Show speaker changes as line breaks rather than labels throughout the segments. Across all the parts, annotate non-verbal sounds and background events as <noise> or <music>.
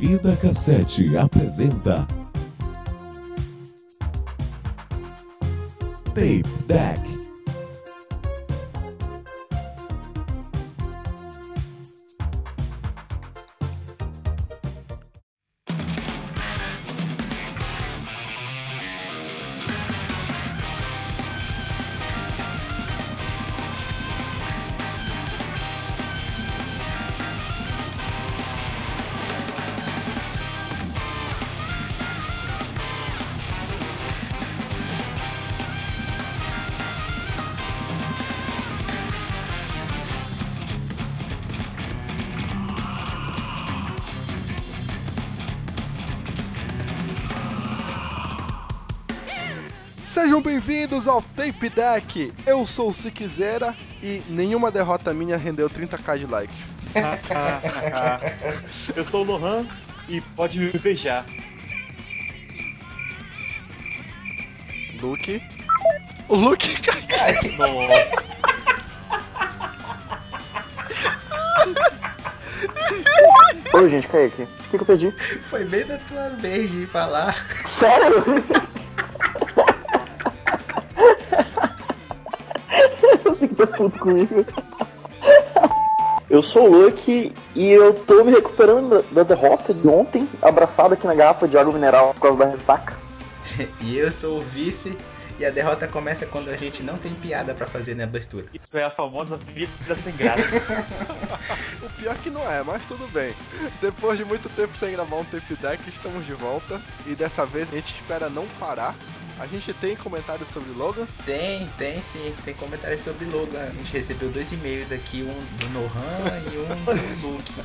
Vida Cassete apresenta Tape Deck.
Bem-vindos ao Tape Deck. Eu sou o Siquezera e nenhuma derrota minha rendeu 30k de like. <laughs>
Eu sou o Lohan e pode me beijar.
Luke. O Luke <laughs>
Nossa.
Oi, gente, cai aqui. O que, que eu perdi?
Foi bem da tua vez de falar.
Sério? <laughs> que tá puto comigo. Eu sou o Luke e eu tô me recuperando da, da derrota de ontem, abraçado aqui na garrafa de água mineral por causa da ressaca. <laughs>
E eu sou o vice. E a derrota começa quando a gente não tem piada pra fazer na abertura.
Isso é a famosa vida sem graça. <laughs>
O pior que não é, mas tudo bem. Depois de muito tempo sem gravar um Tape Deck, estamos de volta. E dessa vez a gente espera não parar. A gente tem comentários sobre Logan.
Tem, tem sim, tem comentários sobre Logan. A gente recebeu dois e-mails aqui, um do Nohan e um do Luke. <laughs>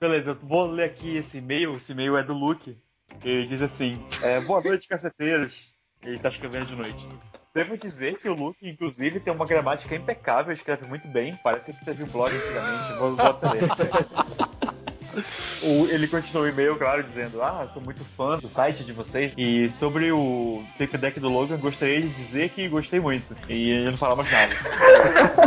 Beleza, eu vou ler aqui esse e-mail. Esse e-mail é do Luke. Ele diz assim: é, Boa noite, caceteiros. Ele tá escrevendo de noite. Devo dizer que o Luke, inclusive, tem uma gramática impecável, escreve muito bem. Parece que teve um blog antigamente. Vou, vou. <laughs> O- ele continua o e-mail, claro, dizendo: Ah, sou muito fã do site de vocês. E sobre o tape deck do Logan, gostaria de dizer que gostei muito. E ele não fala mais nada.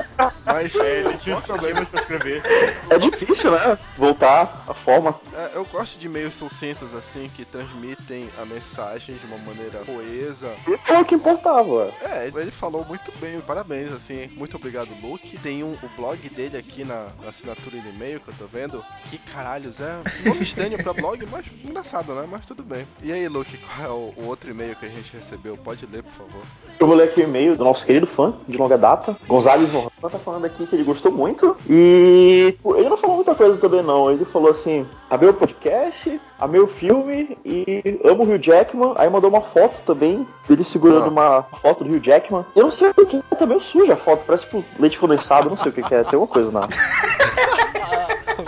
<laughs>
Mas <laughs>
É, ele tinha problemas pra escrever.
É difícil, né? Voltar à forma.
é, eu gosto de e-mails sucintos assim, que transmitem a mensagem de uma maneira coesa.
É o que importava.
É, ele falou muito bem, parabéns, assim, muito obrigado, Luke. Tem um, o blog dele aqui na, na assinatura do e-mail que eu tô vendo. Que caralhos, é um nome estranho pra blog, mas engraçado, né? Mas tudo bem. E aí, Luke, qual é o, o outro e-mail que a gente recebeu? Pode ler, por favor.
Eu vou ler aqui o e-mail do nosso querido fã de longa data, Gonzalo Lohan, tá falando aqui que ele gostou muito. E pô, ele não falou muita coisa também, não. Ele falou assim: amei o podcast, amei o filme e amo o Hugh Jackman. Aí mandou uma foto também, dele segurando
Ah.
uma foto do Hugh Jackman. Eu não sei o que é, tá meio suja a foto, parece tipo leite condensado, não sei o que que é, tem uma coisa na. <laughs>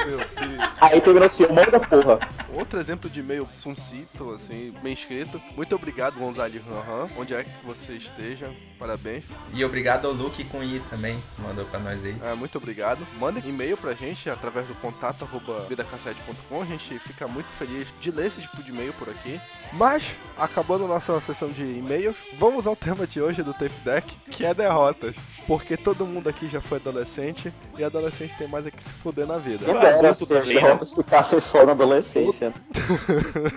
Deus.
Aí terminou assim: eu mando da porra.
Outro exemplo de e-mail suncito, assim, bem escrito. Muito obrigado, Gonzalo Rohan. Onde é que você esteja, parabéns.
E obrigado ao Luke com I também, que mandou pra nós aí.
É, muito obrigado. Mandem e-mail pra gente através do contato arroba vidacassete.com. A gente fica muito feliz de ler esse tipo de e-mail por aqui. Mas, acabando nossa sessão de e-mails, vamos ao tema de hoje do Tape Deck, que é derrotas. Porque todo mundo aqui já foi adolescente e adolescente tem mais é que se fuder na vida.
Dera
adulto
se as derrotas ficassem só na adolescência.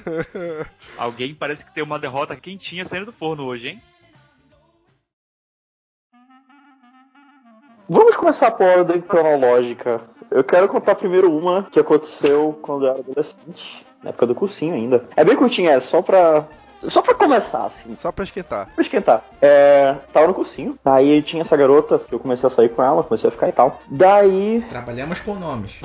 <laughs>
Alguém parece que tem uma derrota quentinha saindo do forno hoje, hein?
Vamos começar por ordem cronológica. Eu quero contar primeiro uma que aconteceu quando eu era adolescente, na época do cursinho ainda. É bem curtinha, é só pra. Só pra começar, assim.
Só pra esquentar.
Pra esquentar. É, tava no cursinho. Daí tinha essa garota que eu comecei a sair com ela, comecei a ficar e tal. Daí <laughs>
Trabalhamos com nomes.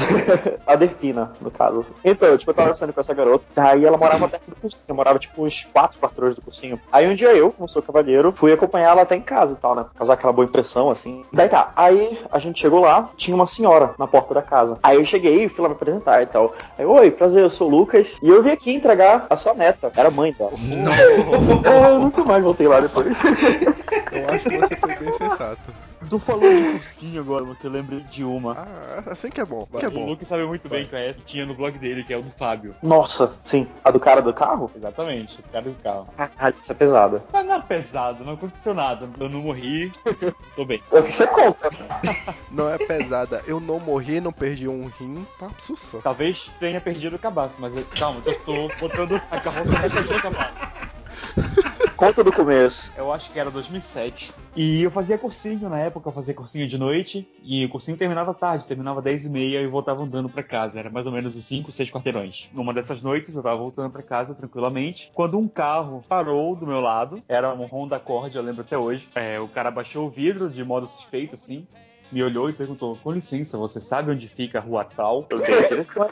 a Derpina, no caso. Então, tipo, eu tava saindo com essa garota. Daí ela morava perto do cursinho. Eu morava, tipo, uns quatro quartos do cursinho. Aí um dia eu, como sou cavalheiro, fui acompanhar ela até em casa e tal, né? Causar aquela boa impressão, assim. Daí tá. Aí a gente chegou lá, tinha uma senhora na porta da casa. Aí eu cheguei, fui lá me apresentar e tal. Aí, oi, prazer, eu sou o Lucas. E eu vim aqui entregar a sua neta. Era mãe dela.
Não. <laughs>
É, eu nunca mais voltei lá depois.
Eu acho que você foi bem sensato.
Tu falou de cursinho agora, que eu lembrei de uma.
Ah, assim que é bom. Que é
o
bom.
Luke sabe muito bem que é essa que tinha no blog dele, que é o do Fábio.
Nossa, sim. A do cara do carro?
Exatamente, o cara do carro.
Caralho, isso é pesada.
Mas não é pesado, não aconteceu nada. Eu não morri, <laughs> tô bem.
É o que você conta. <laughs>
Não é pesada. Eu não morri, não perdi um rim. Tá sussa.
Talvez tenha perdido o cabaço, mas eu, calma, eu tô botando a carroça na cabaço. <laughs>
Conta do começo.
Eu acho que era 2007. E eu fazia cursinho na época, eu fazia cursinho de noite. E o cursinho terminava tarde, terminava 10 e meia e voltava andando pra casa. Era mais ou menos uns 5, 6 quarteirões. Numa dessas noites eu tava voltando pra casa tranquilamente. Quando um carro parou do meu lado, era um Honda Accord, eu lembro até hoje. É, o cara baixou o vidro de modo suspeito, assim. Me olhou e perguntou: Com licença, você sabe onde fica a rua tal?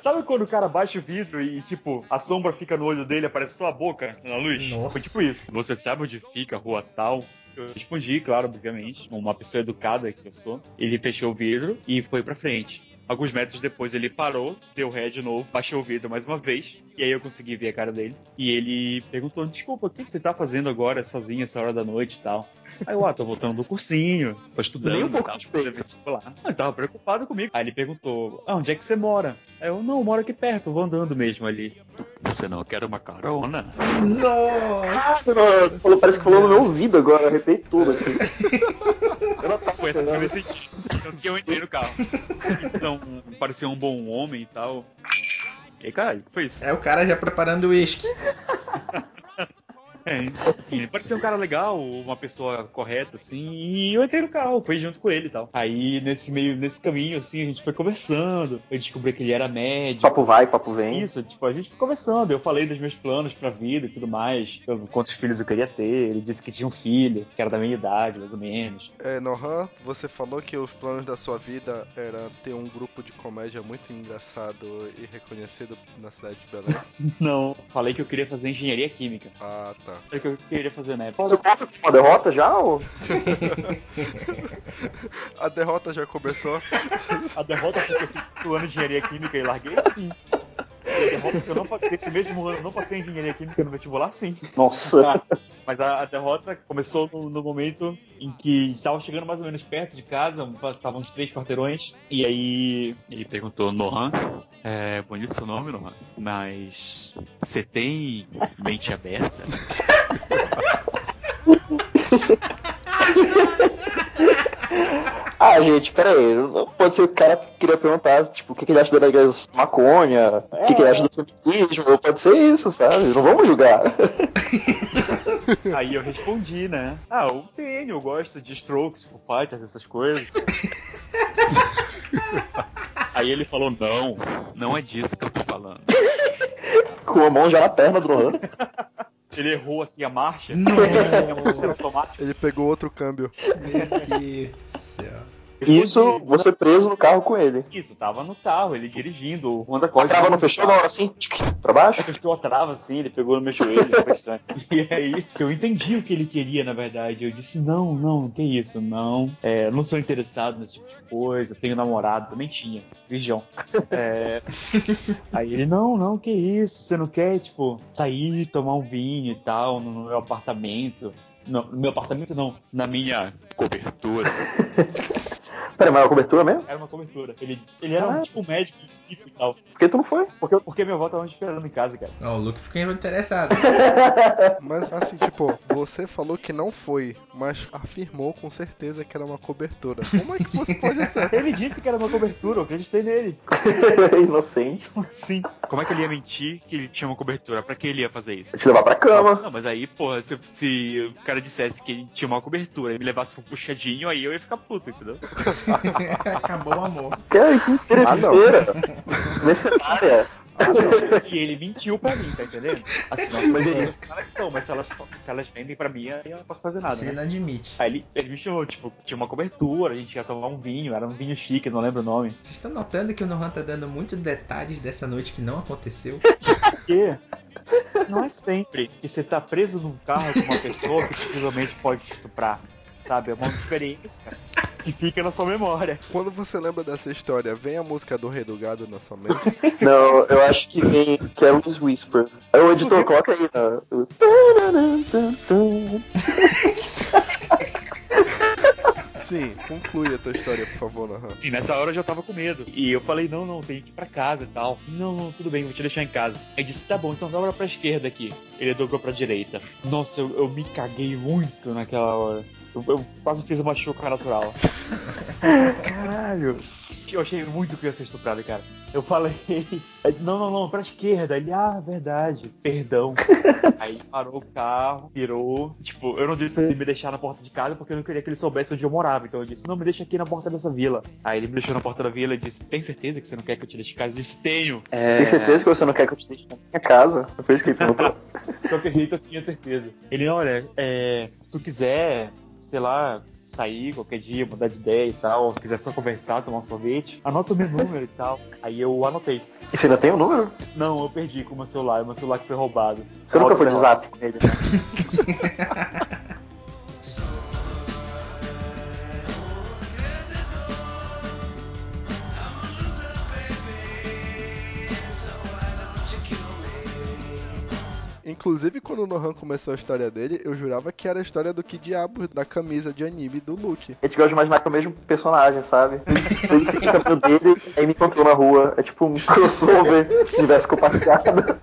Sabe quando o cara baixa o vidro e, tipo, a sombra fica no olho dele, aparece só a boca na luz?
Nossa.
Foi tipo isso. Você sabe onde fica a rua tal? Eu respondi, claro, obviamente, uma pessoa educada que eu sou. Ele fechou o vidro e foi pra frente. Alguns metros depois ele parou, deu ré de novo, baixou o vidro mais uma vez, e aí eu consegui ver a cara dele. E ele perguntou: Desculpa, o que você tá fazendo agora sozinho essa hora da noite e tal? Aí eu, ah, tô voltando do cursinho, tô estudando.
Nem um pouco
e
suspeito.
fazer vestibular. Ah, ele tava preocupado comigo. Aí ele perguntou: Ah, onde é que você mora? Aí eu, não, eu moro aqui perto, vou andando mesmo ali. Você não quer uma carona?
Nossa!
Falou- parece que falou no meu ouvido agora, arrepiei tudo aqui. <laughs> Eu não tava
Foi essa que eu me senti. Tanto que eu entrei no carro. Então, parecia um bom homem e tal. E aí, caralho, o que foi isso?
É o cara já preparando o uísque.
É, <laughs> enfim, ele parecia um cara legal, uma pessoa correta, assim, e eu entrei no carro, fui junto com ele e tal. Aí, nesse meio, nesse caminho, assim, a gente foi conversando, eu descobri que ele era médico.
Papo vai, papo vem.
Isso, tipo, a gente foi conversando, eu falei dos meus planos pra vida e tudo mais, sobre quantos filhos eu queria ter, ele disse que tinha um filho, que era da minha idade, mais ou menos.
É, Nohan, você falou que os planos da sua vida era ter um grupo de comédia muito engraçado e reconhecido na cidade de Belém. <laughs>
Não, falei que eu queria fazer engenharia química.
Ah, tá.
Era o que eu queria fazer época.
Você conta com uma derrota já? Ou... <laughs>
A derrota já começou.
A derrota foi que eu fiz o ano de engenharia química e larguei, sim. Eu não passei, esse mesmo ano eu não passei em engenharia química no vestibular, sim.
Nossa.
Ah, mas a, a derrota começou no, no momento em que estava chegando mais ou menos perto de casa, estavam uns três quarteirões, e aí ele perguntou, Nohan, é bonito seu nome, Nohan, mas você tem mente aberta? <laughs>
Ah, gente, pera aí. não Pode ser que o cara queria perguntar, tipo, o que, que ele acha da legalização maconha, o que, que ele acha do feminismo, ou pode ser isso, sabe? Não vamos julgar. <laughs>
Aí eu respondi, né? Ah, eu tenho, eu gosto de Strokes, Foo Fighters, essas coisas. <laughs> Aí ele falou, não, não é disso que eu tô falando. <laughs>
Com a mão já na perna do Lohan.
Ele errou assim a marcha. Automático.
Ele pegou outro câmbio.
Meu Deus.
Isso, você preso no carro com ele.
Isso, tava no carro, ele dirigindo, o Honda
A
Accord.
trava não fechou na hora assim, pra baixo?
Fechou a trava assim, ele pegou no meu joelho, foi estranho. <laughs> E aí, eu entendi o que ele queria, na verdade. Eu disse, não, não, que isso, não. É, não sou interessado nesse tipo de coisa, tenho namorado, nem tinha. Vigião. É, <laughs> Aí ele, não, não, que isso, você não quer, tipo, sair, tomar um vinho e tal, no meu apartamento. Não, no meu apartamento não, na minha cobertura. <laughs>
Pera, mas é uma cobertura mesmo?
Era uma cobertura. Ele, ele era um,
Ah.
tipo médico e tal.
Por que tu não foi?
Porque, porque minha avó tava me esperando em casa, cara.
Ó, o Luke ficou interessado. <laughs>
Mas assim, tipo, você falou que não foi, mas afirmou com certeza que era uma cobertura. Como é que você pode <laughs> ser?
Ele disse que era uma cobertura, eu acreditei nele. <laughs>
Inocente.
Como assim? Como é que ele ia mentir que ele tinha uma cobertura? Pra que ele ia fazer isso?
Te levar pra cama.
Não, mas aí, porra, se, se o cara dissesse que ele tinha uma cobertura e me levasse pro puxadinho, aí eu ia ficar puto, entendeu? <laughs>
Acabou o amor.
Que, que interesseira. <laughs> Mercenária.
E ele mentiu pra mim, tá entendendo? Assim, nós mas ele caras que são, mas se elas, se elas vendem pra mim, aí eu não posso fazer nada,
Você
né?
não admite.
Aí ele, ele me chamou, tipo, tinha uma cobertura, a gente ia tomar um vinho, era um vinho chique, não lembro o nome.
Vocês estão notando que o Nohan tá dando muitos detalhes dessa noite que não aconteceu?
Porque não é sempre que você tá preso num carro com uma pessoa que possivelmente pode te estuprar. Sabe? É uma experiência que fica na sua memória.
Quando você lembra dessa história, vem a música do Rei do Gado na sua mente? <laughs>
Não, eu acho que vem Carol's Whisper. Aí o editor coloca aí, né? <laughs>
Sim, conclui a tua história, por favor, Nahan.
Sim, nessa hora eu já tava com medo. E eu falei, não, não, tem que ir pra casa e tal. Não, não, tudo bem, vou te deixar em casa. Aí disse, tá bom, então dobra pra esquerda aqui. Ele dobrou pra direita. Nossa, eu, eu me caguei muito naquela hora. Eu, eu quase fiz uma chuca natural.
Caralho.
Eu achei muito que ia ser estuprado, cara. Eu falei, não, não, não, pra esquerda. Ele, ah, verdade, perdão. <laughs> Aí parou o carro, virou. Tipo, eu não disse ele me deixar na porta de casa porque eu não queria que ele soubesse onde eu morava. Então eu disse, não, me deixa aqui na porta dessa vila. Aí ele me deixou na porta da vila e disse, tem certeza que você não quer que eu te deixe em casa? Eu disse, tenho.
Tem certeza que você não quer que eu te deixe na minha casa? É por isso que ele perguntou.
De qualquer jeito eu tinha certeza. Ele, olha, é, se tu quiser, sei lá, sair qualquer dia, mudar de ideia e tal, se quiser só conversar, tomar um sorvete, anota o meu número e tal. Aí eu anotei.
E você ainda tem o número?
Não, eu perdi com o meu celular, meu celular que foi roubado.
Você nunca foi de zap com ele, né? <laughs>
Inclusive, quando o Nohan começou a história dele, eu jurava que era a história do que diabo da camisa de anime do Luke.
A gente gosta de imaginar que é o mesmo personagem, sabe? <laughs> Ele seguiu o caminho dele, aí me encontrou na rua. É tipo um crossover universo compartilhado.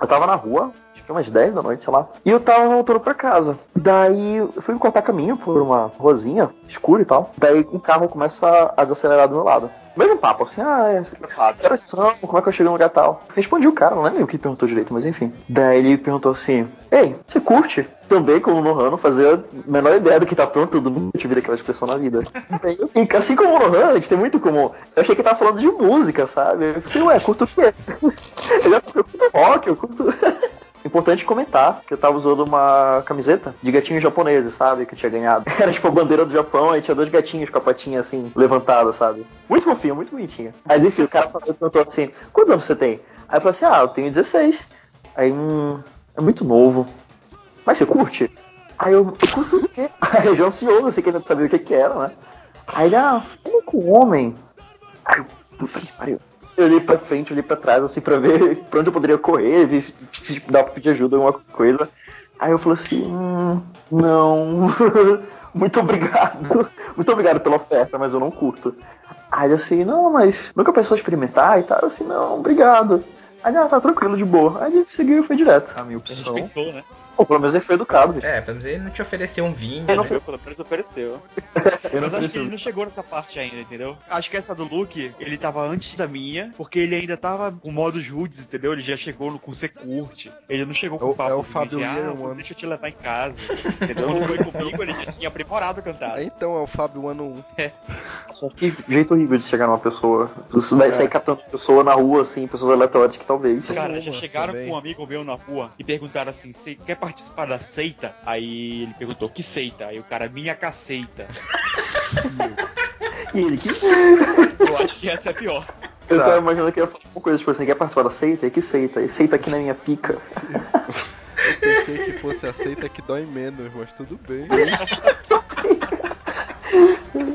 Eu tava na rua, acho que umas 10 da noite, sei lá. E eu tava voltando pra casa. Daí eu fui cortar caminho por uma ruazinha escura e tal. Daí um carro começa a desacelerar do meu lado. Mesmo papo, assim, ah, é, horas são? Como é que eu cheguei no lugar tal? Respondi o cara, não lembro o que perguntou direito, mas enfim. Daí ele perguntou assim: Ei, você curte? Também, como no Nohan, não fazia a menor ideia do que tá pronto, eu nunca tive aquela expressão na vida. Fico, assim como o Nohan, a gente tem muito comum. Eu achei que ele tava falando de música, sabe? Eu falei, ué, curto o quê? <laughs> Eu curto rock, eu curto. Importante comentar que eu tava usando uma camiseta de gatinhos japoneses, sabe? Que eu tinha ganhado. <laughs> Era tipo a bandeira do Japão, aí tinha dois gatinhos com a patinha assim, levantada, sabe? Muito fofinho, muito bonitinho. Mas enfim, o cara perguntou assim: quantos anos você tem? Aí eu falei assim: ah, eu tenho 16. Aí, hum, é muito novo. Mas você curte? Aí eu, eu curto o quê? <laughs> Aí eu já ansioso, assim, querendo saber o que que era, né? Aí ele, ah, como com homem? Aí eu, puta que pariu. Eu olhei pra frente, olhei pra trás, assim, pra ver <laughs> pra onde eu poderia correr, ver se, se dava pra pedir ajuda, alguma coisa. Aí eu falei assim, hum, não, <laughs> muito obrigado. <laughs> Muito obrigado pela oferta, mas eu não curto. Aí ele assim, não, mas nunca pensou em experimentar e tal? Eu assim, não, obrigado. Aí ah, tá tranquilo, de boa. Aí ele seguiu e foi direto. A minha opção.
respeitou, né?
Pô, pelo menos ele foi educado, bicho.
É, pelo menos ele não te ofereceu um vinho,
Ele não
né?
Pelo menos ofereceu. <laughs> Mas acho que ele não chegou nessa parte ainda, entendeu? Acho que essa do Luke, ele tava antes da minha, porque ele ainda tava com modos rudes, entendeu? Ele já chegou no, com você curte. Ele não chegou com
É o-
o papo
é o
assim,
Fábio
de, ah,
One.
deixa eu te levar em casa. <laughs> Entendeu? Quando foi comigo, ele já tinha aprimorado o cantar.
Então é o Fábio Ano 1.
Só que jeito horrível de chegar numa pessoa. Isso daí sair catando pessoa na rua, assim, pessoas aleatórias que talvez.
Cara, já chegaram
também.
com um amigo meu na rua e perguntaram assim: você quer participar da seita? Aí ele perguntou: que seita? Aí o cara, minha caceita.
E ele que.
Eu acho que essa é a pior.
Eu
Tá.
tava imaginando que ia falar uma coisa, tipo assim, quer participar da seita? E que seita? E seita aqui na minha pica.
Eu pensei que fosse aceita que dói menos, mas tudo bem. <laughs>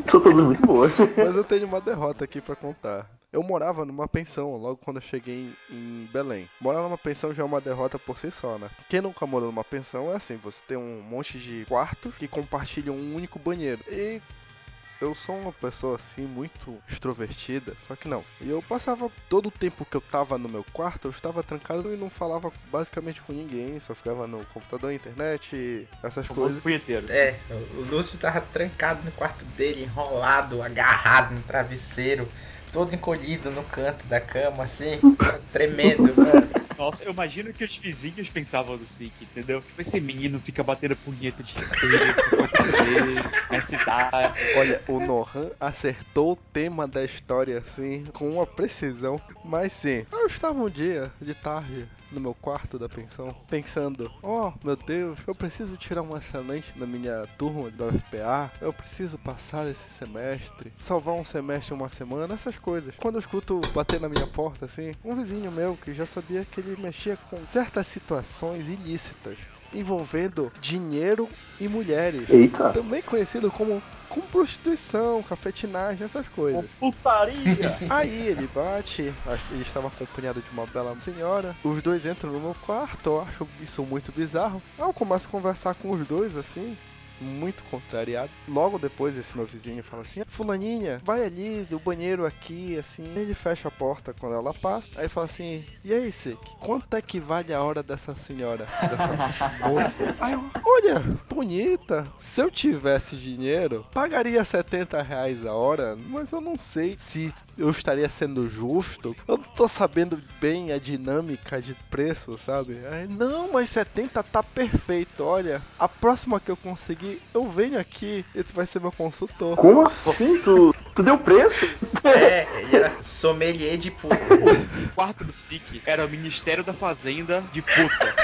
São todas muito boas.
Mas eu tenho uma derrota aqui pra contar. Eu morava numa pensão logo quando eu cheguei em, em Belém. Morar numa pensão já é uma derrota por si só, né? Quem nunca morou numa pensão é assim: você tem um monte de quartos que compartilham um único banheiro. E eu sou uma pessoa assim muito extrovertida, só que não. E eu passava todo o tempo que eu tava no meu quarto, eu estava trancado e não falava basicamente com ninguém, só ficava no computador, internet, essas
Famoso
coisas.
punheteiro.
É, o Lúcio tava trancado no quarto dele, enrolado, agarrado no travesseiro, todo encolhido no canto da cama, assim, <laughs> tremendo.
Nossa, eu imagino que os vizinhos pensavam do Sik, entendeu? Tipo, esse menino fica batendo punheta de <laughs> cidade.
Olha, o Nohan acertou o tema da história assim, com uma precisão. Mas sim, eu estava um dia de tarde no meu quarto da pensão, pensando: Oh meu Deus, eu preciso tirar um excelente na minha turma da UFPA, eu preciso passar esse semestre, salvar um semestre em uma semana, essas coisas. Quando eu escuto bater na minha porta assim, um vizinho meu que já sabia que ele mexia com certas situações ilícitas. Envolvendo dinheiro e mulheres
Eita.
também conhecido como com prostituição, cafetinagem, essas coisas.
Putaria! <laughs>
Aí ele bate, ele estava acompanhado de uma bela senhora. Os dois entram no meu quarto, eu acho isso muito bizarro. Aí eu começo a conversar com os dois assim. Muito contrariado. Logo depois, esse meu vizinho fala assim: Fulaninha, vai ali do banheiro aqui, assim. Ele fecha a porta quando ela passa. Aí fala assim: E aí, Sek, quanto é que vale a hora dessa senhora? Dessa <laughs> moça?" Aí eu, olha, bonita. Se eu tivesse dinheiro, pagaria 70 reais a hora, mas eu não sei se eu estaria sendo justo. Eu não tô sabendo bem a dinâmica de preço, sabe? Aí, não, mas 70 tá perfeito. Olha, a próxima que eu conseguir, eu venho aqui e tu vai ser meu consultor.
Como assim? Tu, tu deu preço? <laughs>
É, ele era sommelier de puta. <laughs>
O quarto do SIC era o Ministério da Fazenda de puta.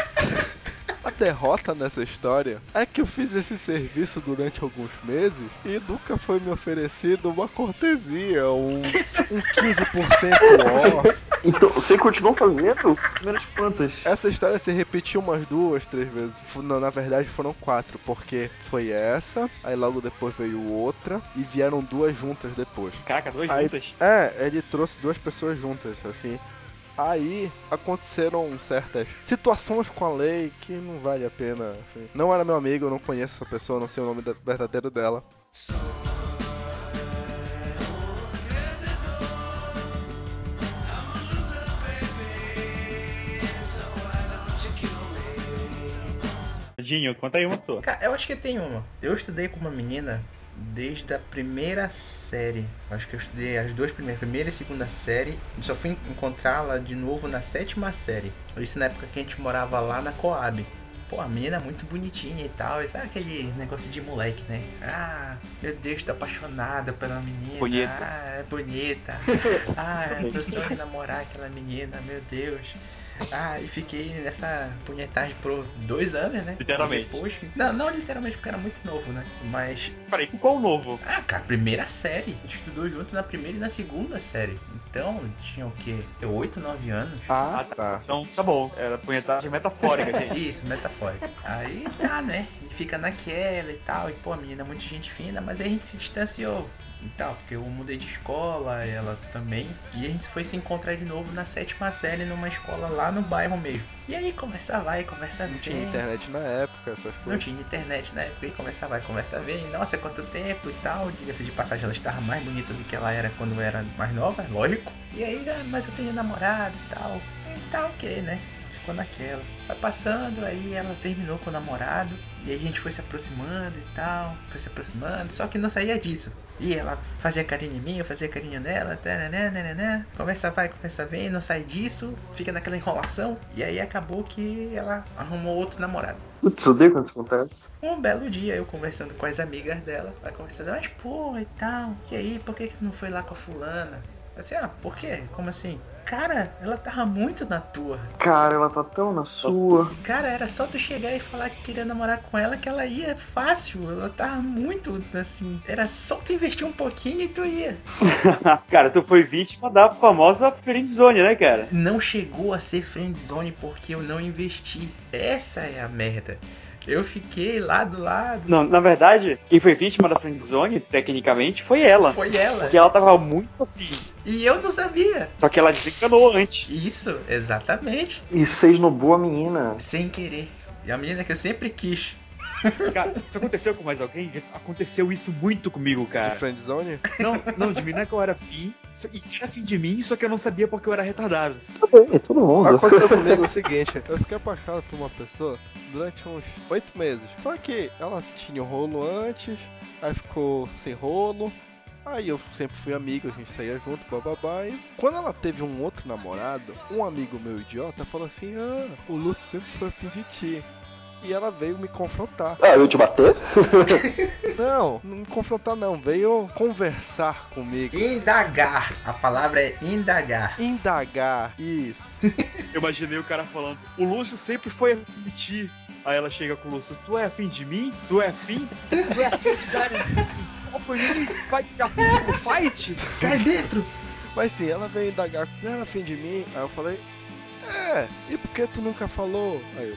A derrota nessa história é que eu fiz esse serviço durante alguns meses e nunca foi me oferecido uma cortesia, um, um 15% off.
Então, você continuou fazendo? Primeiras quantas?
Essa história se repetiu umas duas, três vezes. Não, na verdade foram quatro, porque foi essa, aí logo depois veio outra e vieram duas juntas depois.
Caraca, duas
Aí-
juntas.
É, ele trouxe duas pessoas juntas, assim. Aí aconteceram certas situações com a lei que não vale a pena. Assim. Não era meu amigo, eu não conheço essa pessoa, não sei o nome da- verdadeiro dela.
Dinho, conta aí uma tua.
Cara, eu acho que tem uma. Eu estudei com uma menina desde a primeira série. Acho que eu estudei as duas primeiras, primeira e segunda série. E só fui encontrá-la de novo na sétima série. Isso na época que a gente morava lá na Coab. Pô, a menina é muito bonitinha e tal. E sabe aquele negócio de moleque, né? Ah, meu Deus, tô apaixonada pela menina.
Bonita.
Ah, é bonita. <laughs> Ah, eu sonho em namorar aquela menina, meu Deus. Ah, e fiquei nessa punhetagem por dois anos, né?
Literalmente.
Depois, não, não literalmente porque era muito novo, né? Mas,
Peraí, qual o novo?
ah, cara, primeira série. A gente estudou junto na primeira e na segunda série. Então, tinha o quê? Eu, 8, 9 anos.
Ah,
Ah, tá.
tá.
Então, tá bom. Era punhetagem metafórica, <laughs> gente.
Isso, metafórica. Aí tá, né? A gente fica naquela e tal. E, pô, a menina é muito gente fina, mas aí a gente se distanciou. E tal, porque eu mudei de escola, ela também. E a gente foi se encontrar de novo na sétima série numa escola lá no bairro mesmo. E aí conversa vai, conversa
Não tinha internet na época, essas
Não
coisas.
tinha internet na época e conversa vai, conversa vem. Nossa, quanto tempo e tal. Diga-se de passagem, ela estava mais bonita do que ela era quando era mais nova, lógico. E aí, ah, mas eu tenho namorado e tal. E tá ok, né? Ficou naquela. Vai passando, aí ela terminou com o namorado. E aí a gente foi se aproximando e tal. Foi se aproximando, só que não saía disso. E ela fazia carinho em mim, eu fazia carinho nela, taraná, nananá. conversa vai, conversa vem, não sai disso, fica naquela enrolação. E aí acabou que ela arrumou outro namorado.
Putz, odeio quando isso acontece.
Um belo dia, eu conversando com as amigas dela, ela conversando, mas pô, e tal, e aí, por que, que não foi lá com a fulana? Assim, ah, por quê? Como assim? Cara, ela tava muito na tua.
Cara, ela tá tão na sua.
Cara, era só tu chegar e falar que queria namorar com ela que ela ia fácil. Ela tava muito assim. Era só tu investir um pouquinho e tu ia. <laughs>
cara, tu foi vítima da famosa friendzone, né, cara?
Não chegou a ser friendzone porque eu não investi. Essa é a merda. Eu fiquei lá do lado.
Não, na verdade, quem foi vítima da friendzone, tecnicamente, foi ela.
Foi ela.
Porque ela tava muito afim.
E eu não sabia.
Só que ela desencanou antes.
Isso, exatamente.
E você esnobou a menina.
Sem querer. E a menina que eu sempre quis.
Cara, isso aconteceu com mais alguém? Aconteceu isso muito comigo,
De
cara.
friendzone?
Não, não, de mim não é que eu era afim. só- E era afim de mim, só que eu não sabia porque eu era retardado.
Tá bem, todo mundo.
Aconteceu comigo o seguinte, eu fiquei apaixonado por uma pessoa durante uns oito meses. Só que ela tinha um rolo antes, aí ficou sem rolo. Aí eu sempre fui amigo, a gente saía junto, bababá. E quando ela teve um outro namorado, um amigo meu idiota falou assim: Ah, o Lúcio sempre foi afim de ti. E ela veio me confrontar.
Ah, eu te bater? <laughs>
Não, não me confrontar não, veio conversar comigo.
Indagar. A palavra é indagar.
Indagar, isso. <laughs>
Eu imaginei o cara falando, o Lúcio sempre foi afim de ti. Aí ela chega com o Lúcio, tu é afim de mim? Tu é afim? Tu é afim de dar um <laughs> soco em mim? Vai te afim pro fight?
Cai dentro.
Mas sim, ela veio indagar, não era afim de mim? Aí eu falei, é, e por que tu nunca falou? Aí eu,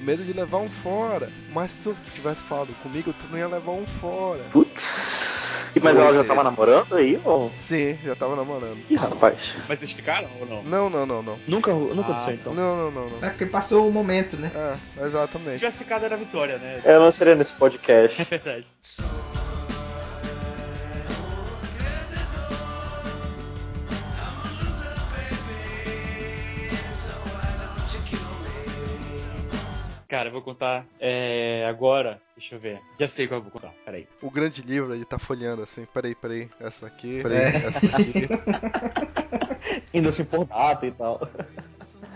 medo de levar um fora. Mas se tu tivesse falado comigo, tu não ia levar um fora.
Putz. E- Mas ela já
Você-
tava namorando aí? Ou...
Sim, já tava namorando.
Ih, rapaz.
Mas vocês ficaram ou não?
Não, não, não, não.
Nunca, nunca
Ah,
aconteceu então.
Não, não, não, não.
É porque passou o momento, né?
É,
Se
exatamente.
tivesse ficado era vitória, né?
Eu não seria nesse podcast. <laughs>
É verdade. Cara, eu vou contar é, agora. Deixa eu ver. Já sei qual eu vou contar. Peraí.
O grande livro, ele tá folheando assim. Peraí, peraí. Essa aqui. Peraí,
É.
essa aqui. <laughs>
Ainda assim por data e tal.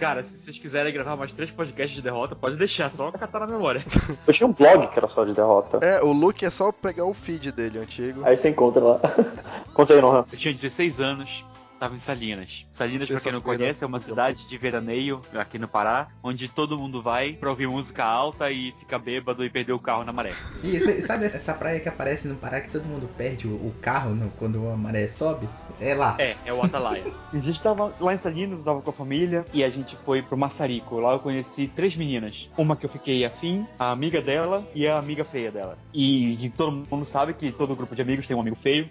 Cara, se vocês quiserem gravar mais três podcasts de derrota, pode deixar, só catar na memória. <laughs>
Eu tinha um blog que era só de derrota.
É, o Luke é só pegar o feed dele antigo.
Aí você encontra lá. <laughs> Conta aí, Nohan.
Eu tinha 16 anos, tava em Salinas. Salinas, pra quem não conhece, é uma cidade de veraneio aqui no Pará, onde todo mundo vai pra ouvir música alta e fica bêbado e perder o carro na maré.
E sa- sabe essa praia que aparece no Pará que todo mundo perde o, carro no- quando a maré sobe? É lá.
É, é o Atalaia. <laughs> a gente tava lá em Salinas, tava com a família, e a gente foi pro Maçarico. Lá eu conheci três meninas. Uma que eu fiquei afim, a amiga dela e a amiga feia dela. E, e todo mundo sabe que todo grupo de amigos tem um amigo feio.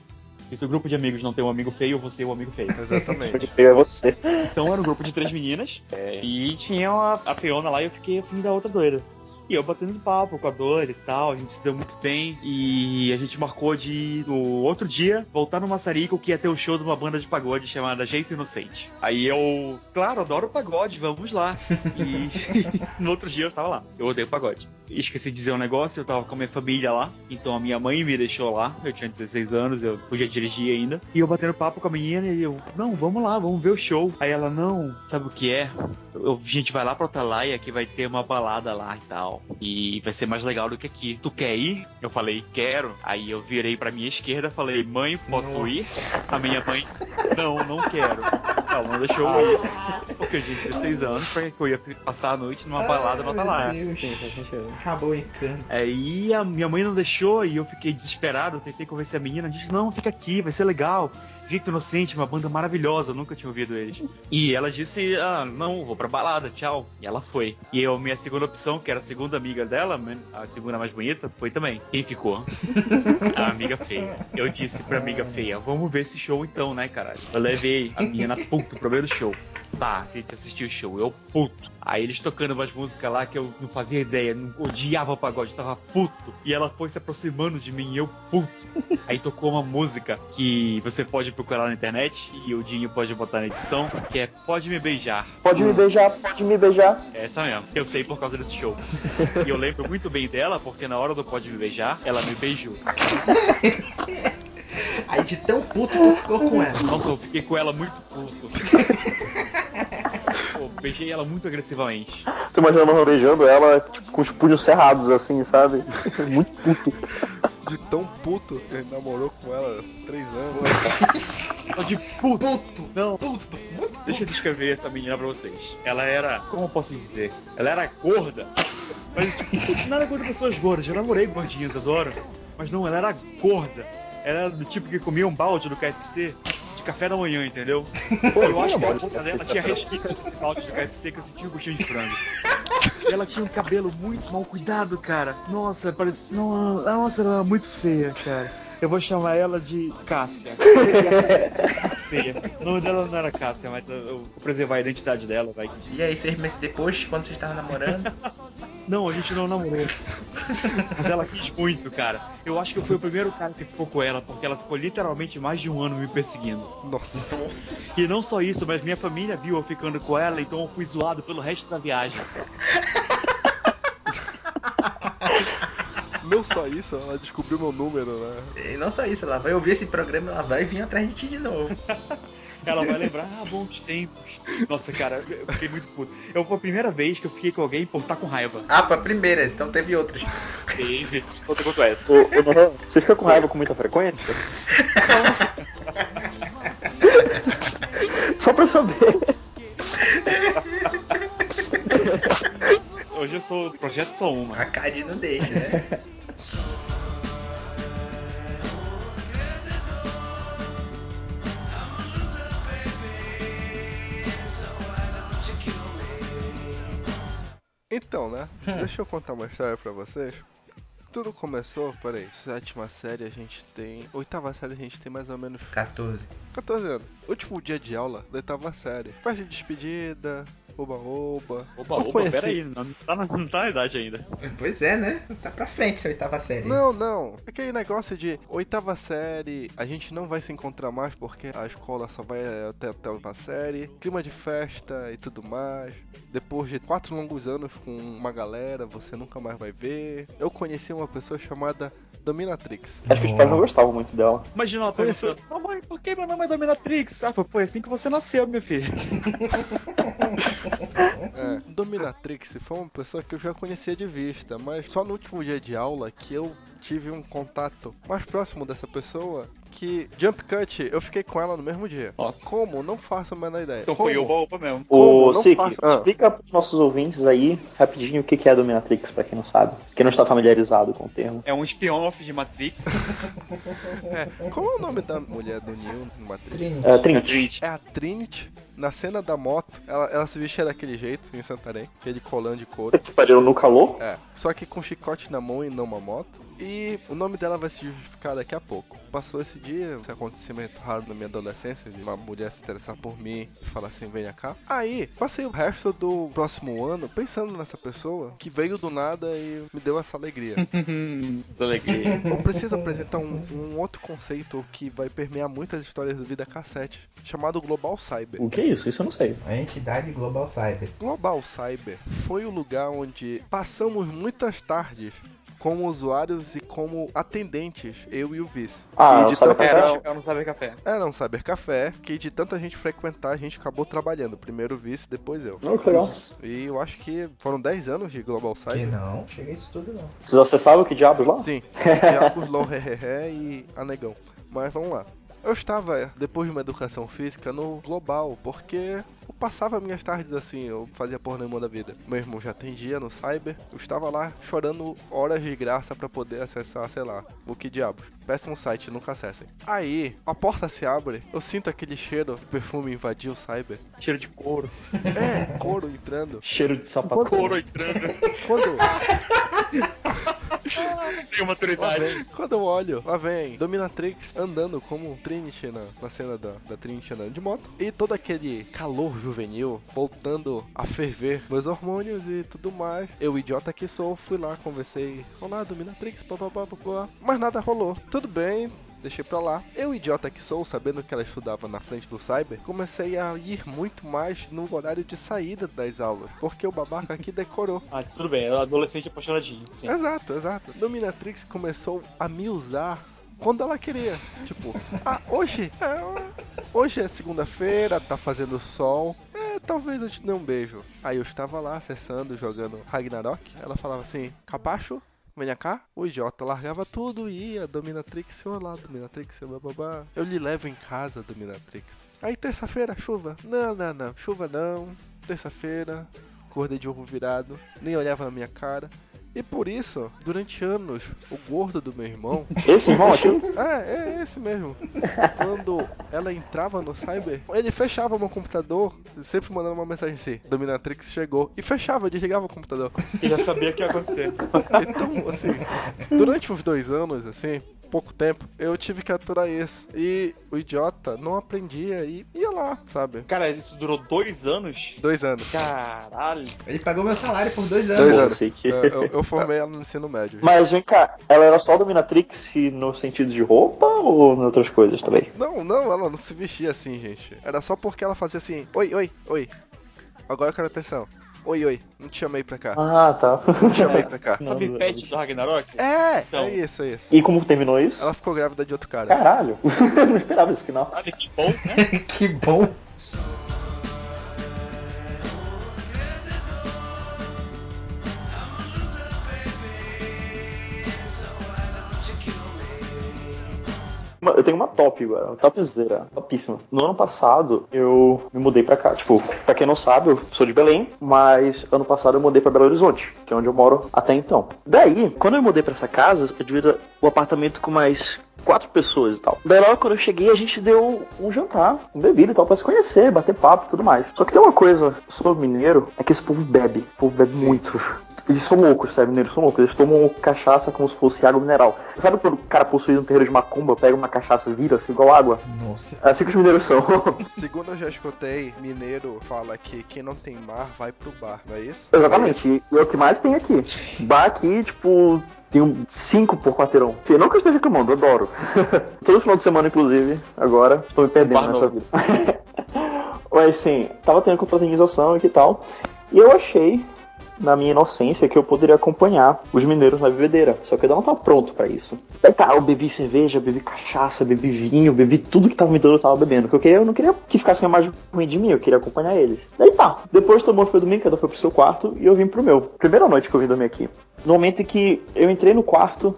Se seu grupo de amigos não tem um amigo feio, você é o amigo feio.
Exatamente.
De feio é você.
Então era um grupo de três meninas. é, e tinha a, a Feona lá e eu fiquei afim da outra doida. E eu batendo papo com a doida e tal, a gente se deu muito bem. E a gente marcou de, no outro dia, voltar no Maçarico que ia ter o show de uma banda de pagode chamada Jeito Inocente. Aí eu, claro, adoro pagode, vamos lá. E <laughs> no outro dia eu estava lá. Eu odeio pagode. Esqueci de dizer um negócio, eu tava com a minha família lá, então a minha mãe me deixou lá, eu tinha 16 anos, eu podia dirigir ainda. E eu batendo papo com a menina e eu, não, vamos lá, vamos ver o show. Aí ela, não, sabe o que é? Eu- a gente vai lá pra Atalaia que vai ter uma balada lá e tal. E vai ser mais legal do que aqui. Tu quer ir? Eu falei, quero. Aí eu virei pra minha esquerda falei, mãe, posso
Nossa.
ir? A minha mãe, não, não quero. Ela não deixou eu ir. Porque eu tinha 16 anos, pra que eu ia passar a noite numa balada no
sentido.
Acabou o encanto.
Aí a minha mãe não deixou e eu fiquei desesperado. Eu tentei convencer a menina. Disse: Não, fica aqui, vai ser legal. Jeito Inocente, uma banda maravilhosa, nunca tinha ouvido eles. E ela disse: Ah, não, vou pra balada, tchau. E ela foi. E eu, minha segunda opção, que era a segunda amiga dela, a segunda mais bonita, foi também. Quem ficou? <laughs> A amiga feia. Eu disse pra amiga feia: Vamos ver esse show então, né, caralho? Eu levei a menina puto pro primeiro show. Tá, a gente assistiu o show, eu puto. Aí eles tocando umas músicas lá que eu não fazia ideia, não odiava pagode, tava puto. E ela foi se aproximando de mim, eu puto. Aí tocou uma música que você pode procurar na internet e o Dinho pode botar na edição, que é Pode Me Beijar.
Pode me beijar, pode me beijar.
É essa mesmo, que eu sei por causa desse show. E eu lembro muito bem dela, porque na hora do Pode Me Beijar, ela me beijou. <laughs>
Aí de tão puto tu ficou com ela.
Nossa, eu fiquei com ela muito puto. <laughs> Pô, beijei ela muito agressivamente.
Tô imaginando o beijando ela tipo, com os punhos cerrados, assim, sabe? <laughs> Muito puto.
De tão puto, ele namorou com ela há três anos.
De puto.
Puto.
Não, puto. Deixa eu descrever essa menina pra vocês. Ela era, como eu posso dizer? Ela era gorda. Mas, tipo, nada contra pessoas gordas. Eu namorei gordinhas, adoro. Mas não, ela era gorda. Ela era do tipo que comia um balde do KFC de café da manhã, entendeu? <laughs> Eu acho que a boca dela tinha resquícios desse balde do KFC que eu sentia o gostinho de frango. E ela tinha um cabelo muito mal cuidado, cara. Nossa, parecia. Não, Nossa, ela era muito feia, cara. Eu vou chamar ela de Cássia. Feia. O nome dela não era Cássia, mas eu eu vou preservar a identidade dela, vai.
E aí, seis meses depois, quando vocês estavam namorando, <laughs>
Não, a gente não namorou. Mas ela quis muito, cara. Eu acho que eu fui o primeiro cara que ficou com ela, porque ela ficou literalmente mais de um ano me perseguindo.
Nossa.
nossa.
E não só isso, mas minha família viu eu ficando com ela, então eu fui zoado pelo resto da viagem.
Não só isso, ela descobriu meu número, né?
E não só isso, ela vai ouvir esse programa, ela vai vir atrás de ti de novo.
Ela vai lembrar, ah, bons tempos. Nossa, cara, eu fiquei muito puto. Eu foi a primeira vez que eu fiquei com alguém por estar com raiva.
Ah, foi a primeira, então teve outras.
Teve. Outra quanto essa.
Ô, ô, Nohan, Você fica com raiva com muita frequência? Só pra saber.
Hoje eu sou projeto só uma.
A Cade não deixa, né?
Então, né? <laughs> Deixa eu contar uma história pra vocês. Tudo começou, peraí, sétima série a gente tem. Oitava série a gente tem mais ou menos
14.
14 anos. Último dia de aula da oitava série. Festa de despedida, oba-oba.
Oba,
Eu
oba,
conheci.
peraí, não tá, na, não tá na idade ainda.
Pois é, né? Tá pra frente essa oitava série.
Não, não. Aquele negócio de oitava série, a gente não vai se encontrar mais porque a escola só vai até até a oitava série. Clima de festa e tudo mais. Depois de quatro longos anos com uma galera, você nunca mais vai ver. Eu conheci uma pessoa chamada Dominatrix.
Acho que os pais não gostavam muito dela.
Imagina ela perguntando, mamãe, por que meu nome é Dominatrix? Ah, foi foi assim que você nasceu, meu filho. <laughs>
É, Dominatrix foi uma pessoa que eu já conhecia de vista, mas só no último dia de aula que eu tive um contato mais próximo dessa pessoa que Jump Cut, eu fiquei com ela no mesmo dia.
Nossa.
Como? Não faço a menor ideia.
Então foi
Como?
oba, oba mesmo.
Como?
Ô,
Não
Sik,
faço- ah.
explica pros nossos ouvintes aí, rapidinho, o que é a Dominatrix, pra quem não sabe. Quem não está familiarizado com o termo.
É um spin-off de Matrix. <laughs>
É, qual é o nome da mulher do Neo no Matrix?
Trini.
É, Trinity.
É a Trinity. Na cena da moto, ela, ela se vestia daquele jeito em Santarém, aquele colã de couro.
Que pariu no calor.
É, só que com chicote na mão e não uma moto. E o nome dela vai se justificar daqui a pouco. Passou esse dia, esse acontecimento raro na minha adolescência, de uma mulher se interessar por mim e falar assim, venha cá. Aí, passei o resto do próximo ano pensando nessa pessoa que veio do nada e me deu essa alegria. <laughs>
Alegria.
Eu preciso apresentar um, um outro conceito que vai permear muitas histórias do Vida Cassete, chamado Global Cyber.
O que é isso? Isso eu não sei.
A entidade Global Cyber.
Global Cyber foi o lugar onde passamos muitas tardes como usuários e como atendentes, eu e o vice.
Ah,
e
eu
de tanta
café?
gente-
Era, eu não sabia café.
Era um cybercafé que de tanta gente frequentar, a gente acabou trabalhando. Primeiro o vice, depois eu.
Não, que legal.
E eu acho que foram 10 anos de Global
Que
Cyber.
não, chega isso tudo não.
Vocês acessavam que diabos lá?
Sim, <laughs> Diabos, Low Hehehe e Anegão. Mas vamos lá. Eu estava, depois de uma educação física, no global, porque eu passava minhas tardes assim, eu fazia porra nenhuma da vida. Meu irmão já atendia no cyber, eu estava lá chorando horas de graça pra poder acessar, sei lá, o que diabos. Péssimo site, nunca acessem. Aí, a porta se abre, eu sinto aquele cheiro de perfume invadir o cyber.
Cheiro de couro.
É, couro entrando.
Cheiro de sapato.
Couro entrando.
Quando,
Tem maturidade.
vem, quando eu olho, lá vem Dominatrix andando como Trinity na, na cena da, da Trinity andando de moto. E todo aquele calor juvenil voltando a ferver meus hormônios e tudo mais. Eu, idiota que sou, fui lá, conversei. Olá, Dominatrix, papapá, papapá. Mas nada rolou. Tudo bem. Deixei pra lá. Eu, idiota que sou, sabendo que ela estudava na frente do cyber, comecei a ir muito mais no horário de saída das aulas. Porque o babaca aqui decorou. <laughs>
Ah, tudo bem, é adolescente apaixonadinho, sim.
Exato, exato. Dominatrix começou a me usar quando ela queria. Tipo, ah, hoje, é, hoje é segunda-feira, tá fazendo sol. É, talvez eu te dê um beijo. Aí eu estava lá acessando, jogando Ragnarok. Ela falava assim: Capacho, venha cá. O idiota largava tudo e ia. Dominatrix, olá, Dominatrix, bababá. Eu lhe levo em casa, Dominatrix. Aí terça-feira, chuva. Não, não, não, chuva não. Terça-feira, acordei de ovo virado, nem olhava na minha cara. E por isso, durante anos, o gordo do meu irmão,
Esse irmão aqui?
é, é esse mesmo. Quando ela entrava no cyber, ele fechava meu computador, sempre mandando uma mensagem assim: Dominatrix chegou. E fechava, desligava o computador.
E já sabia o que ia acontecer.
Então, assim, durante uns dois anos, assim, pouco tempo, eu tive que aturar isso. E o idiota não aprendia e ia lá, sabe?
Cara, isso durou dois anos?
Dois anos.
Caralho.
Ele pagou meu salário por dois
Dois
anos.
anos.
sei que-
Eu, eu- eu formei ela no ensino médio.
Mas vem cá, ela era só Dominatrix no sentido de roupa ou em outras coisas também?
Não, não, ela não se vestia assim, gente. Era só porque ela fazia assim: Oi, oi, oi. Agora eu quero atenção. Oi, oi, não te chamei pra cá.
Ah, tá.
Não te chamei pra cá. <laughs>
Sabe pet do Ragnarok?
É,
Então.
é isso, é isso.
E como terminou isso?
Ela ficou grávida de outro cara.
Caralho, <laughs> não esperava esse final.
Olha que bom, né? <laughs>
que bom.
Tenho uma top uma topzera, topíssima. No ano passado, eu me mudei pra cá. Tipo, pra quem não sabe, eu sou de Belém, mas ano passado eu mudei pra Belo Horizonte, que é onde eu moro até então. Daí, quando eu mudei pra essa casa, eu divido o apartamento com mais quatro pessoas e tal. Daí logo quando eu cheguei, a gente deu um jantar, um bebida e tal, pra se conhecer, bater papo e tudo mais. Só que tem uma coisa, sou mineiro, é que esse povo bebe. O povo bebe muito. Eles são loucos, sabe? Mineiros são loucos. Eles tomam cachaça como se fosse água mineral. Sabe quando o cara possuído um terreiro de macumba pega uma cachaça e vira assim igual água?
Nossa.
É assim que os mineiros são. <laughs>
Segundo eu já escutei, mineiro fala que quem não tem mar vai pro bar, não é isso?
Exatamente. E é o que mais tem aqui. Bar aqui, tipo, um 5 por quarteirão. Assim, Não que eu esteja reclamando, adoro. <laughs> Todo final de semana, inclusive, agora, estou me perdendo nessa vida. <laughs> Mas assim, tava tendo confraternização e tal. E eu achei, na minha inocência, que eu poderia acompanhar os mineiros na bebedeira. Só que eu não tava pronto pra isso. Daí tá, eu bebi cerveja, bebi cachaça, bebi vinho, bebi tudo que tava me dando, eu tava bebendo. Porque eu, queria, eu não queria que ficasse uma imagem ruim de mim, eu queria acompanhar eles. Daí tá, depois todo mundo foi dormir, cada um foi pro seu quarto e eu vim pro meu. Primeira noite que eu vim dormir aqui. No momento em que eu entrei no quarto,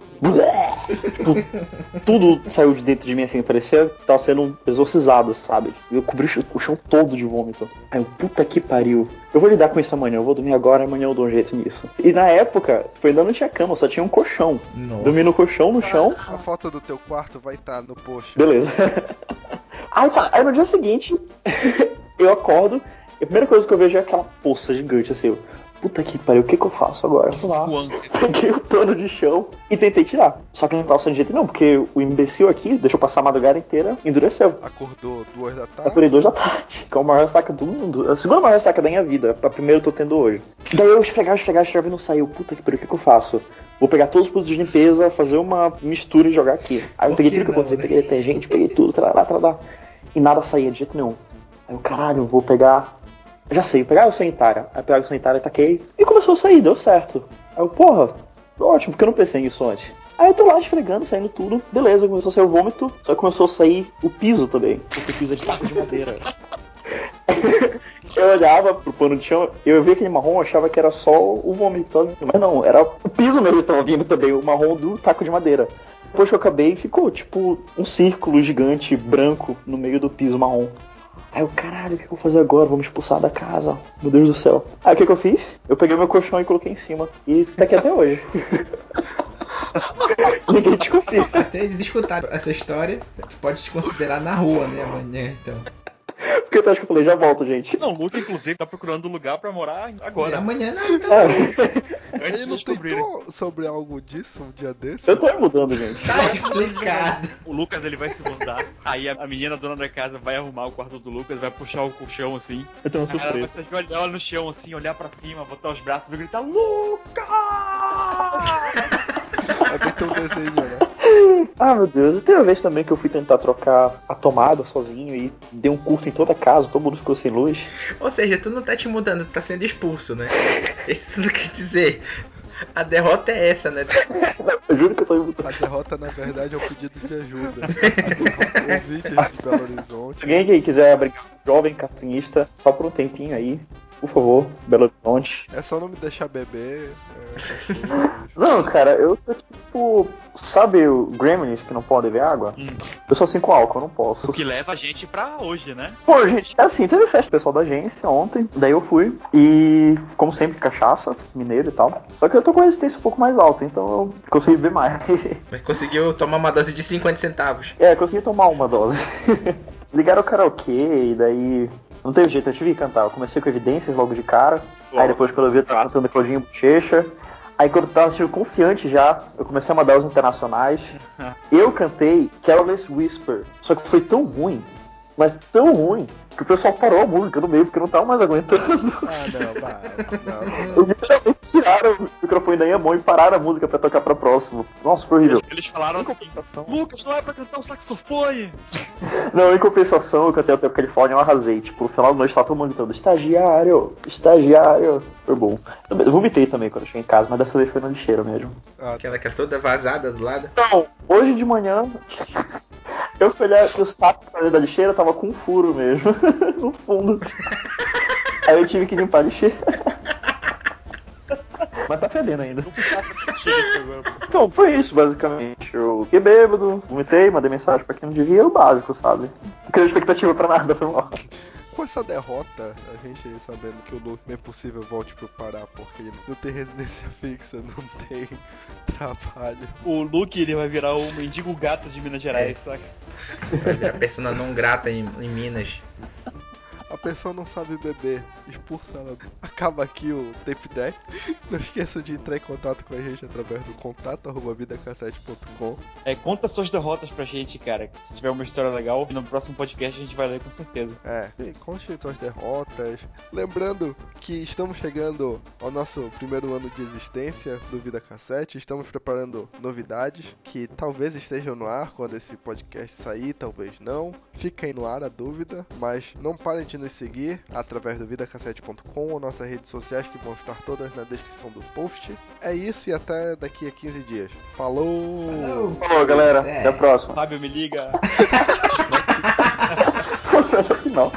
tipo, <laughs> tudo saiu de dentro de mim assim, parecia que tava sendo exorcizado, sabe? Eu cobri o ch- o chão todo de vômito. Aí eu, puta que pariu. Eu vou lidar com isso amanhã, eu vou dormir agora, amanhã eu dou um jeito nisso. E na época, tipo, ainda não tinha cama, só tinha um colchão.
Nossa.
Dormi no colchão, no chão,
A foto do teu quarto vai estar no post.
beleza. <laughs> Aí tá, aí no dia seguinte, <laughs> eu acordo, e a primeira coisa que eu vejo é aquela poça gigante assim, eu, puta que pariu, o que que eu faço agora? Lá, <laughs> peguei o pano de chão e tentei tirar. Só que não tava sendo jeito não, porque o imbecil aqui deixou passar a madrugada inteira e endureceu.
Acordou duas da tarde.
Acordei duas da tarde, que é o maior ressaca do mundo. A segunda maior ressaca da minha vida. A primeira eu tô tendo hoje. Daí eu esfregava, esfregava, esfregava e não saiu. Puta que pariu, o que, que eu faço? Vou pegar todos os produtos de limpeza, fazer uma mistura e jogar aqui. Aí eu peguei tudo que eu encontrei,
né?
peguei detergente, peguei tudo, trará, trará. E nada saía de jeito nenhum. Aí eu, caralho, vou pegar. Já sei, pegar o sanitária. Aí pegar o sanitária, taquei. E começou a sair, deu certo. Aí eu, porra, ótimo, porque eu não pensei nisso antes. Aí eu tô lá esfregando, saindo tudo. Beleza, começou a sair o vômito. Só que começou a sair o piso também. Porque o piso é de taco de madeira. <laughs> eu olhava pro pano de chão, eu via aquele marrom, achava que era só o vômito que tava vindo. Mas não, era o piso mesmo que tava vindo também, o marrom do taco de madeira. Depois que eu acabei, ficou tipo um círculo gigante branco no meio do piso marrom. Aí eu, caralho, o que, eu vou fazer agora? Vou me expulsar da casa. Meu Deus do céu. Aí o que, que eu fiz? Eu peguei meu colchão e coloquei em cima. E tá aqui até hoje. <laughs> Ninguém desconfia.
Até eles escutaram essa história, tu pode te considerar na rua, né, amanhã, então.
Porque eu acho que eu falei, já volto, gente.
Não, o Luke, inclusive, tá procurando um lugar pra morar
E
agora.
amanhã não, então.
É,
Antes
Ele não tentou sobre algo disso um dia desse?
eu tô me mudando, gente.
Tá explicado.
O Lucas ele vai se mudar. Aí a, menina dona da casa vai arrumar o quarto do Lucas, vai puxar o colchão assim.
Eu tenho uma
Aí ela vai
surpresa.
se olhar no chão assim, olhar pra cima, botar os braços e gritar: Lucas!
É bem teu desenho, né?
Ah, meu Deus. E teve uma vez também que eu fui tentar trocar a tomada sozinho e dei um curto em toda a casa, todo mundo ficou sem luz.
Ou seja, tu não tá te mudando, tu tá sendo expulso, né? <laughs> Isso tudo quer dizer. A derrota é essa, né?
Eu juro que eu tô me mudando.
A derrota, na verdade, é um pedido de ajuda. <laughs> A Ouvintes de Belo Horizonte.
Se alguém que quiser abrir um jovem cartunista, só por um tempinho aí, por favor, Belo Horizonte.
É só não me deixar beber. É,
Não, cara, eu sou tipo. Sabe o Gremlins que não pode beber água?
Hum.
Eu sou assim com álcool, eu não posso.
O que leva a gente pra hoje, né?
Pô, gente, é assim, teve festa pessoal da agência ontem, daí eu fui, e como sempre, cachaça, mineiro e tal. Só que eu tô com resistência um pouco mais alta, então eu consegui beber mais. <laughs>
Mas conseguiu tomar uma dose de 50 centavos.
é, consegui tomar uma dose. <laughs> Ligaram o karaokê, e daí. Não teve jeito, eu tive que cantar. Eu comecei com evidências logo de cara. Aí depois, quando eu vi, eu tava cantando Claudinho Bochecha. Aí quando eu tava sentindo confiante já, eu comecei a mandar os internacionais. <laughs> Eu cantei Careless Whisper. Só que foi tão ruim, mas tão ruim, que o pessoal parou a música no meio, porque não tava mais aguentando.
Ah, não, vai. Não, não. <laughs>
Eles literalmente tiraram o microfone da minha mão e pararam a música pra tocar pra próximo. Nossa, foi horrível.
Eles, falaram assim: Lucas, não é pra cantar um saxofone! <laughs>
Não, em compensação, eu cantei até o Califórnia, eu arrasei. Tipo, no final da noite tava todo mundo gritando, estagiário, estagiário. Foi bom. Eu vomitei também quando eu cheguei em casa, mas dessa vez foi na lixeira mesmo.
Ah,
Aquela que é toda vazada do lado.
Então, hoje de manhã, eu fui olhar que o saco da lixeira tava com um furo mesmo, <laughs> no fundo. Aí eu tive que limpar a lixeira. Mas tá fedendo ainda. Então, foi isso, basicamente. Eu fiquei bêbado, vomitei, mandei mensagem pra quem não devia, é o básico, sabe? Não criei expectativa pra nada, foi mal.
Com essa derrota, a gente sabendo que o Luke bem possível volte pro Pará, porque não tem residência fixa, não tem <laughs> trabalho.
O Luke ele vai virar o mendigo gato de Minas Gerais, saca?
Vai virar persona não grata em, em Minas.
Pessoa não sabe beber, expulsa ela. Acaba aqui o tape deck. Não esqueça de entrar em contato com a gente através do contato arroba vidacassete.com.
É, conta suas derrotas pra gente, cara. Se tiver uma história legal, no próximo podcast a gente vai ler com certeza.
É, e conte suas derrotas. Lembrando que estamos chegando ao nosso primeiro ano de existência do Vida Cassete. Estamos preparando novidades que talvez estejam no ar quando esse podcast sair, talvez não. Fica aí no ar a dúvida, mas não parem de nos seguir através do vidacassete.com ou nossas redes sociais que vão estar todas na descrição do post. É isso e até daqui a 15 dias. Falou!
Falou, galera.
É.
Até a próxima.
Fábio, me liga. <laughs> <laughs>
No final.